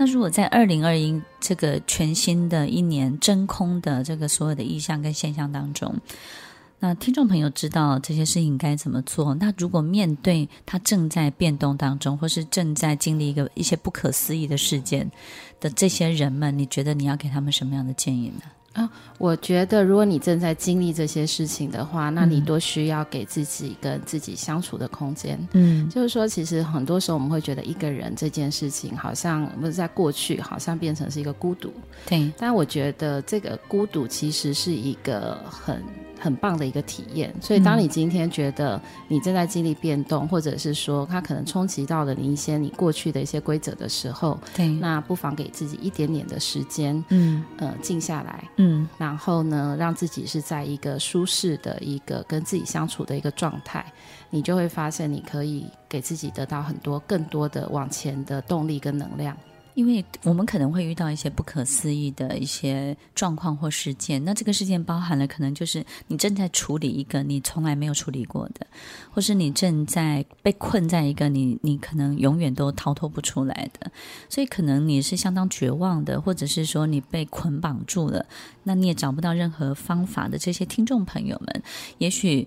那如果在二零二一这个全新的一年真空的这个所有的意象跟现象当中，那听众朋友知道这些事情该怎么做？那如果面对他正在变动当中，或是正在经历一个一些不可思议的事件的这些人们，你觉得你要给他们什么样的建议呢？啊，我觉得如果你正在经历这些事情的话，那你多需要给自己跟自己相处的空间。嗯，就是说，其实很多时候我们会觉得一个人这件事情，好像不是在过去，好像变成是一个孤独。对，但我觉得这个孤独其实是一个很。很棒的一个体验，所以当你今天觉得你正在经历变动，嗯、或者是说它可能冲击到了你一些你过去的一些规则的时候，对，那不妨给自己一点点的时间，嗯，呃，静下来，嗯，然后呢，让自己是在一个舒适的一个跟自己相处的一个状态，你就会发现你可以给自己得到很多更多的往前的动力跟能量。因为我们可能会遇到一些不可思议的一些状况或事件，那这个事件包含了可能就是你正在处理一个你从来没有处理过的，或是你正在被困在一个你你可能永远都逃脱不出来的，所以可能你是相当绝望的，或者是说你被捆绑住了，那你也找不到任何方法的这些听众朋友们，也许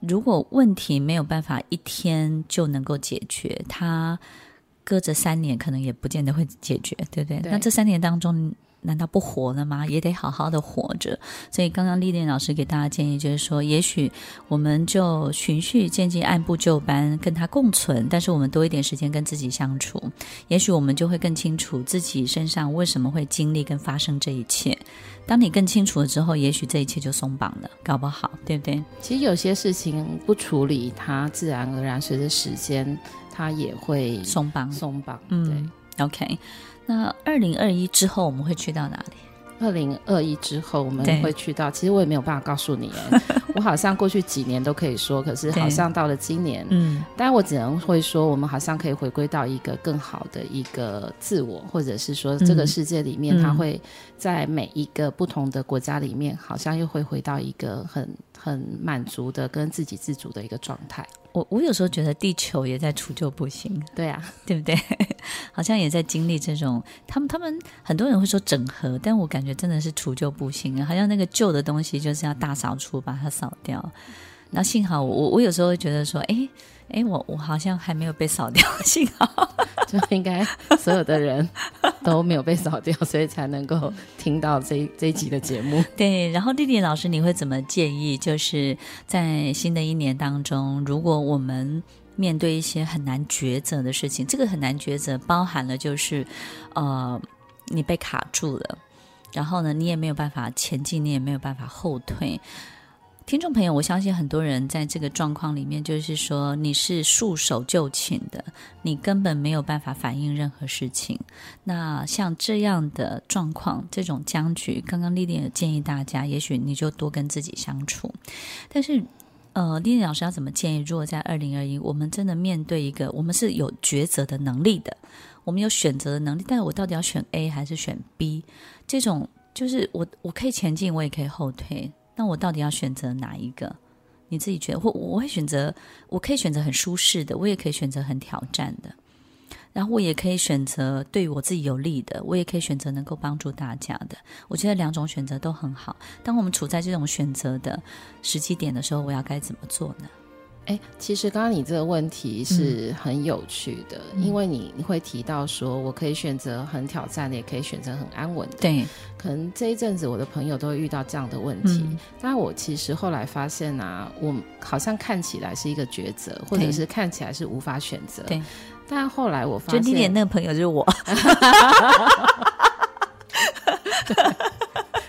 如果问题没有办法一天就能够解决，它。搁着三年，可能也不见得会解决，对不对？对。那这三年当中，难道不活了吗？也得好好的活着。所以，刚刚丽莲老师给大家建议就是说，也许我们就循序渐进、按部就班跟他共存，但是我们多一点时间跟自己相处，也许我们就会更清楚自己身上为什么会经历跟发生这一切。当你更清楚了之后，也许这一切就松绑了，搞不好，对不对？其实有些事情不处理，它自然而然随着时间。它也会松绑，松绑。嗯，对，OK。那二零二一之后我们会去到哪里？二零二一之后我们会去到，其实我也没有办法告诉你。我好像过去几年都可以说，可是好像到了今年，嗯，但我只能会说，我们好像可以回归到一个更好的一个自我，或者是说这个世界里面，它会在每一个不同的国家里面，好像又会回到一个很很满足的跟自给自足的一个状态。我我有时候觉得地球也在除旧布新，对啊，对不对？好像也在经历这种，他们他们很多人会说整合，但我感觉真的是除旧布新啊，好像那个旧的东西就是要大扫除，把它扫掉。那幸好我我有时候会觉得说，哎。哎，我我好像还没有被扫掉，幸好就应该所有的人都没有被扫掉，所以才能够听到这这一集的节目。对，然后丽丽老师，你会怎么建议？就是在新的一年当中，如果我们面对一些很难抉择的事情，这个很难抉择包含了就是，呃，你被卡住了，然后呢，你也没有办法前进，你也没有办法后退。听众朋友，我相信很多人在这个状况里面，就是说你是束手就擒的，你根本没有办法反应任何事情。那像这样的状况，这种僵局，刚刚丽丽也建议大家，也许你就多跟自己相处。但是，呃，丽丽老师要怎么建议？如果在二零二一，我们真的面对一个，我们是有抉择的能力的，我们有选择的能力，但是我到底要选 A 还是选 B？这种就是我我可以前进，我也可以后退。那我到底要选择哪一个？你自己觉得？或我会选择，我可以选择很舒适的，我也可以选择很挑战的，然后我也可以选择对我自己有利的，我也可以选择能够帮助大家的。我觉得两种选择都很好。当我们处在这种选择的时机点的时候，我要该怎么做呢？哎，其实刚刚你这个问题是很有趣的，嗯、因为你你会提到说，我可以选择很挑战的，也可以选择很安稳的。对，可能这一阵子我的朋友都会遇到这样的问题。嗯、但我其实后来发现啊，我好像看起来是一个抉择，或者是看起来是无法选择。对，但后来我发现，就你那个朋友就是我。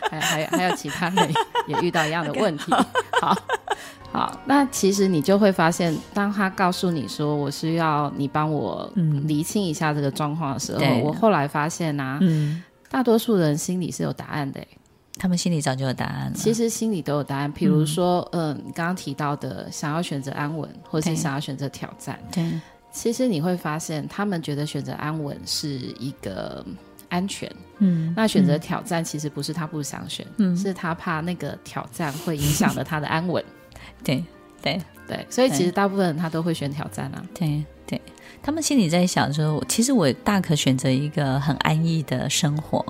还还还有其他人也遇到一样的问题。好。好，那其实你就会发现，当他告诉你说我需要你帮我厘清一下这个状况的时候，嗯、我后来发现啊，嗯、大多数人心里是有答案的，他们心里早就有答案了。其实心里都有答案，比如说，嗯，你刚刚提到的想要选择安稳，或是想要选择挑战，对，其实你会发现，他们觉得选择安稳是一个安全，嗯，那选择挑战其实不是他不想选，嗯，是他怕那个挑战会影响了他的安稳。对对对，所以其实大部分人他都会选挑战啊。对对，他们心里在想说，其实我大可选择一个很安逸的生活，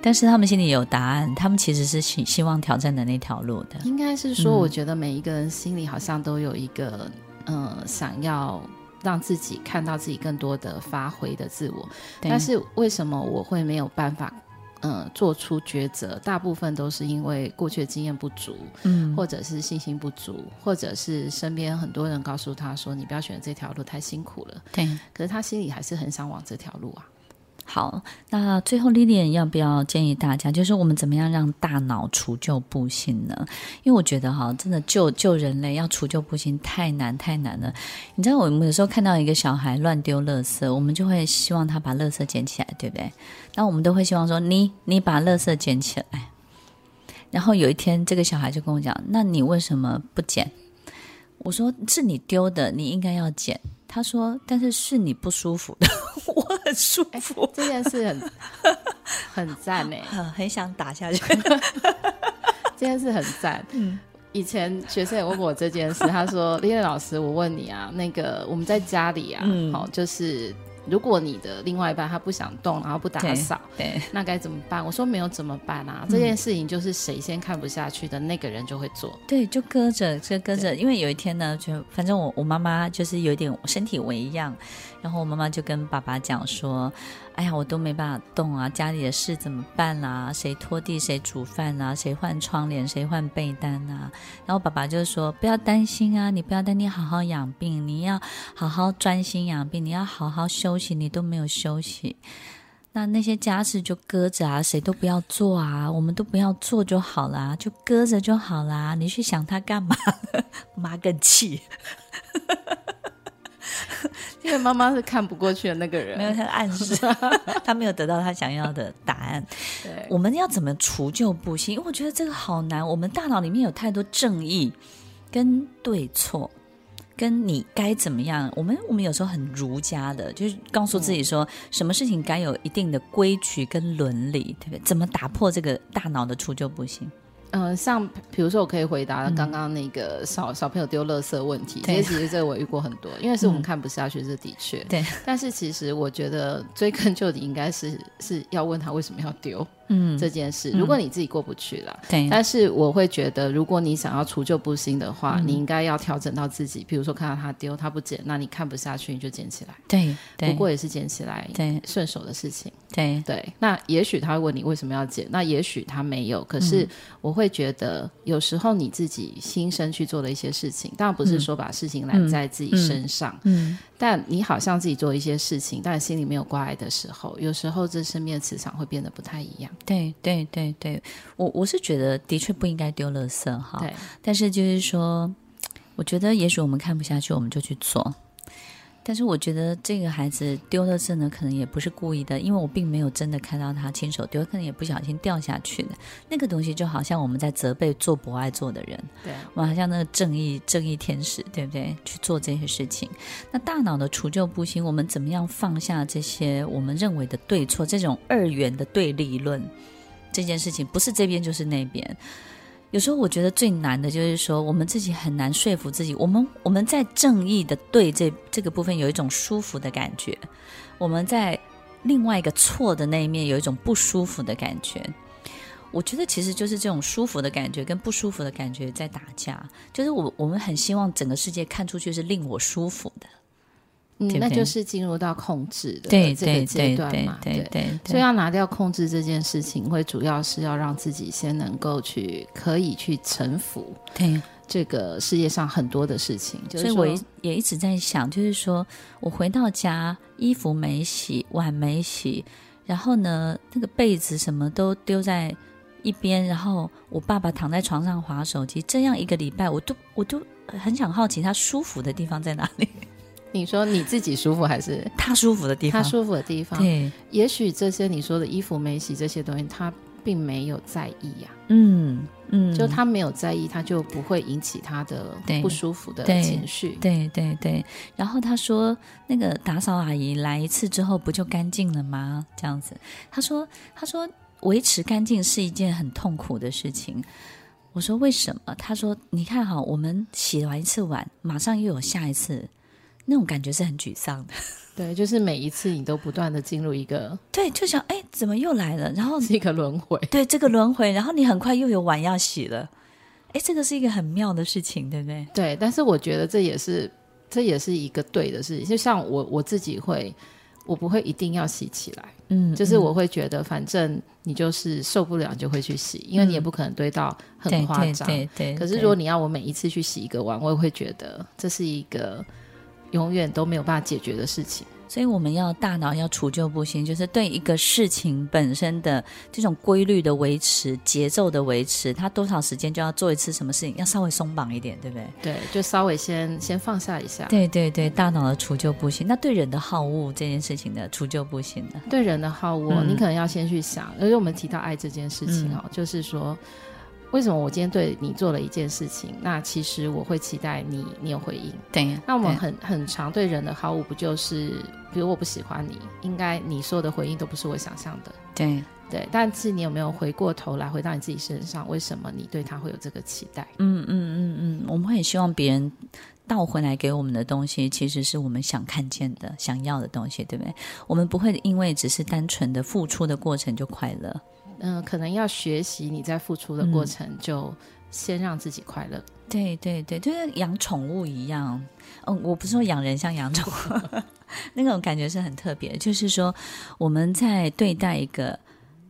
但是他们心里有答案，他们其实是希希望挑战的那条路的。应该是说，我觉得每一个人心里好像都有一个，嗯、呃，想要让自己看到自己更多的发挥的自我。但是为什么我会没有办法？嗯，做出抉择，大部分都是因为过去的经验不足，嗯，或者是信心不足，或者是身边很多人告诉他说：“你不要选这条路，太辛苦了。”对，可是他心里还是很想往这条路啊。好，那最后 Lily 要不要建议大家，就是我们怎么样让大脑除旧布新呢？因为我觉得哈，真的救救人类要除旧布新太难太难了。你知道，我们有时候看到一个小孩乱丢垃圾，我们就会希望他把垃圾捡起来，对不对？那我们都会希望说，你你把垃圾捡起来。然后有一天，这个小孩就跟我讲：“那你为什么不捡？”我说：“是你丢的，你应该要捡。”他说：“但是是你不舒服的，我很舒服。这件事很很赞 呢，很想打下去。这件事很赞。嗯，以前学生也问过我这件事，他说：‘Lilian 老师，我问你啊，那个我们在家里啊，嗯，好，就是。’”如果你的另外一半他不想动，然后不打扫，对，那该怎么办？我说没有怎么办啊？嗯、这件事情就是谁先看不下去的那个人就会做，对，就搁着，就搁着。因为有一天呢，就反正我我妈妈就是有点身体为恙，然后我妈妈就跟爸爸讲说。哎呀，我都没办法动啊！家里的事怎么办啦、啊？谁拖地？谁煮饭啊？谁换窗帘？谁换被单啊？然后爸爸就说：“不要担心啊，你不要担心，好好养病，你要好好专心养病，你要好好休息，你都没有休息。那那些家事就搁着啊，谁都不要做啊，我们都不要做就好啦，就搁着就好啦。你去想他干嘛？妈更气。” 因为妈妈是看不过去的那个人，没有他的暗示，他没有得到他想要的答案。对，我们要怎么除旧布新？因为我觉得这个好难。我们大脑里面有太多正义、跟对错、跟你该怎么样。我们我们有时候很儒家的，就是告诉自己说，什么事情该有一定的规矩跟伦理，对不对？怎么打破这个大脑的除旧布新？嗯、呃，像比如说，我可以回答刚刚那个小、嗯、小朋友丢垃圾问题，其实其实这个我遇过很多，因为是我们看不下去，这的确、嗯。对，但是其实我觉得追根究底，应该是是要问他为什么要丢。嗯，这件事，如果你自己过不去了，对、嗯，但是我会觉得，如果你想要除旧布新的话，嗯、你应该要调整到自己。比如说，看到他丢，他不捡，那你看不下去，你就捡起来。对，对，不过也是捡起来，对，顺手的事情。对，对。那也许他会问你为什么要捡，那也许他没有。可是我会觉得，有时候你自己心生去做的一些事情，当然不是说把事情揽在自己身上，嗯。但你好像自己做一些事情，但心里没有挂碍的时候，有时候这身边的磁场会变得不太一样。对对对对，我我是觉得的确不应该丢垃圾哈。对，但是就是说，我觉得也许我们看不下去，我们就去做。但是我觉得这个孩子丢垃圾呢，可能也不是故意的，因为我并没有真的看到他亲手丢，可能也不小心掉下去的。那个东西就好像我们在责备做不爱做的人，对，我们好像那个正义正义天使，对不对？去做这些事情。那大脑的除旧布新，我们怎么样放下这些我们认为的对错，这种二元的对立论？这件事情不是这边就是那边。有时候我觉得最难的就是说，我们自己很难说服自己。我们我们在正义的对这这个部分有一种舒服的感觉，我们在另外一个错的那一面有一种不舒服的感觉。我觉得其实就是这种舒服的感觉跟不舒服的感觉在打架。就是我我们很希望整个世界看出去是令我舒服的。那就是进入到控制的这个阶段嘛，对对，所以要拿掉控制这件事情，会主要是要让自己先能够去可以去臣服，对这个世界上很多的事情。所以我也一直在想，就是说我回到家，衣服没洗，碗没洗，然后呢，那个被子什么都丢在一边，然后我爸爸躺在床上划手机，这样一个礼拜，我都我都很想好奇他舒服的地方在哪里。你说你自己舒服还是他舒服的地方？他舒服的地方。对，也许这些你说的衣服没洗这些东西，他并没有在意呀、啊。嗯嗯，就他没有在意，他就不会引起他的不舒服的情绪。对对，对对。然后他说，那个打扫阿姨来一次之后，不就干净了吗？这样子。他说，他说维持干净是一件很痛苦的事情。我说为什么？他说，你看哈，我们洗完一次碗，马上又有下一次。那种感觉是很沮丧的。对，就是每一次你都不断的进入一个，对，就想哎，怎么又来了？然后 是一个轮回，对，这个轮回，然后你很快又有碗要洗了，哎，这个是一个很妙的事情，对不对？对，但是我觉得这也是这也是一个对的事情，就像我我自己会。我不会一定要洗起来，嗯，就是我会觉得，反正你就是受不了，你就会去洗，嗯，因为你也不可能堆到很夸张，对对，对，对。可是如果你要我每一次去洗一个碗，我也会觉得这是一个永远都没有办法解决的事情。所以我们要大脑要除旧布新，就是对一个事情本身的这种规律的维持、节奏的维持，它多少时间就要做一次什么事情，要稍微松绑一点，对不对？对，就稍微先先放下一下。对对对，大脑的除旧布新，那对人的好恶这件事情的除旧布新呢？对人的好恶，嗯，你可能要先去想，而且我们提到爱这件事情哦，嗯，就是说。为什么我今天对你做了一件事情？那其实我会期待你，你有回应。对，那我们很很常对人的好恶，不就是，比如我不喜欢你，应该你说的回应都不是我想象的。对对，但是你有没有回过头来回到你自己身上？为什么你对他会有这个期待？嗯嗯嗯嗯，我们会希望别人倒回来给我们的东西，其实是我们想看见的、想要的东西，对不对？我们不会因为只是单纯的付出的过程就快乐。嗯、呃，可能要学习你在付出的过程，就先让自己快乐。对对对，就像养宠物一样。嗯，我不是说养人像养宠物，那种感觉是很特别。就是说，我们在对待一个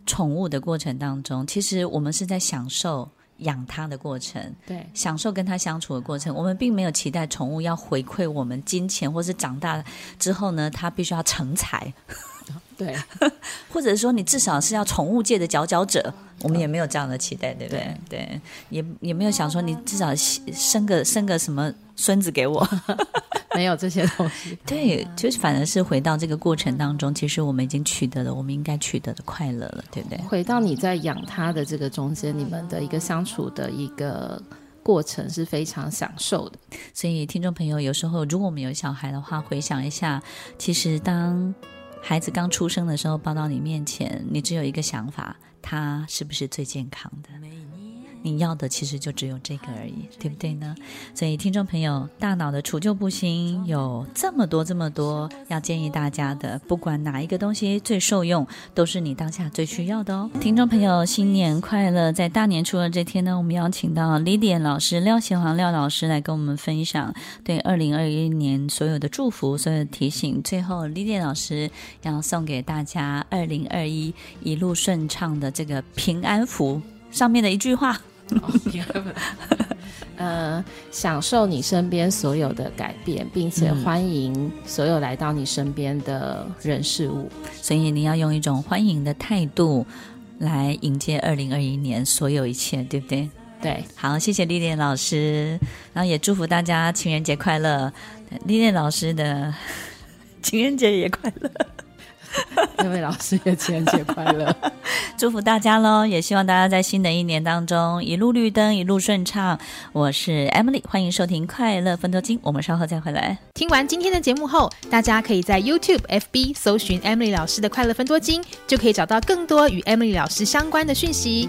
宠物的过程当中，其实我们是在享受养它的过程，对，享受跟它相处的过程。我们并没有期待宠物要回馈我们金钱，或是长大之后呢，它必须要成才。对，或者说你至少是要宠物界的佼佼者，我们也没有这样的期待，对不对？对，对也也没有想说你至少生个生个什么孙子给我，没有这些东西。对，就是反而是回到这个过程当中，其实我们已经取得了我们应该取得的快乐了，对不对？回到你在养它的这个中间，你们的一个相处的一个过程是非常享受的。所以听众朋友，有时候如果我们有小孩的话，回想一下，其实当。孩子刚出生的时候抱到你面前，你只有一个想法：他是不是最健康的？你要的其实就只有这个而已，对不对呢？所以听众朋友，大脑的除旧布新有这么多这么多，要建议大家的，不管哪一个东西最受用，都是你当下最需要的哦。听众朋友，新年快乐！在大年初二这天呢，我们邀请到 Lidia 老师廖贤煌廖老师来跟我们分享对二零二一年所有的祝福、所有的提醒。最后，Lidia 老师要送给大家二零二一一路顺畅的这个平安符上面的一句话。呃，享受你身边所有的改变，并且欢迎所有来到你身边的人事物。嗯，所以你要用一种欢迎的态度来迎接二零二一年所有一切，对不对？对，好，谢谢丽丽老师，然后也祝福大家情人节快乐，丽丽老师的 情人节也快乐。各位老师也情人节快乐，祝福大家喽！也希望大家在新的一年当中一路绿灯，一路顺畅。我是 Emily，欢迎收听《快乐分多金》，我们稍后再回来。听完今天的节目后，大家可以在 YouTube、FB 搜寻 Emily 老师的《快乐分多金》，就可以找到更多与 Emily 老师相关的讯息。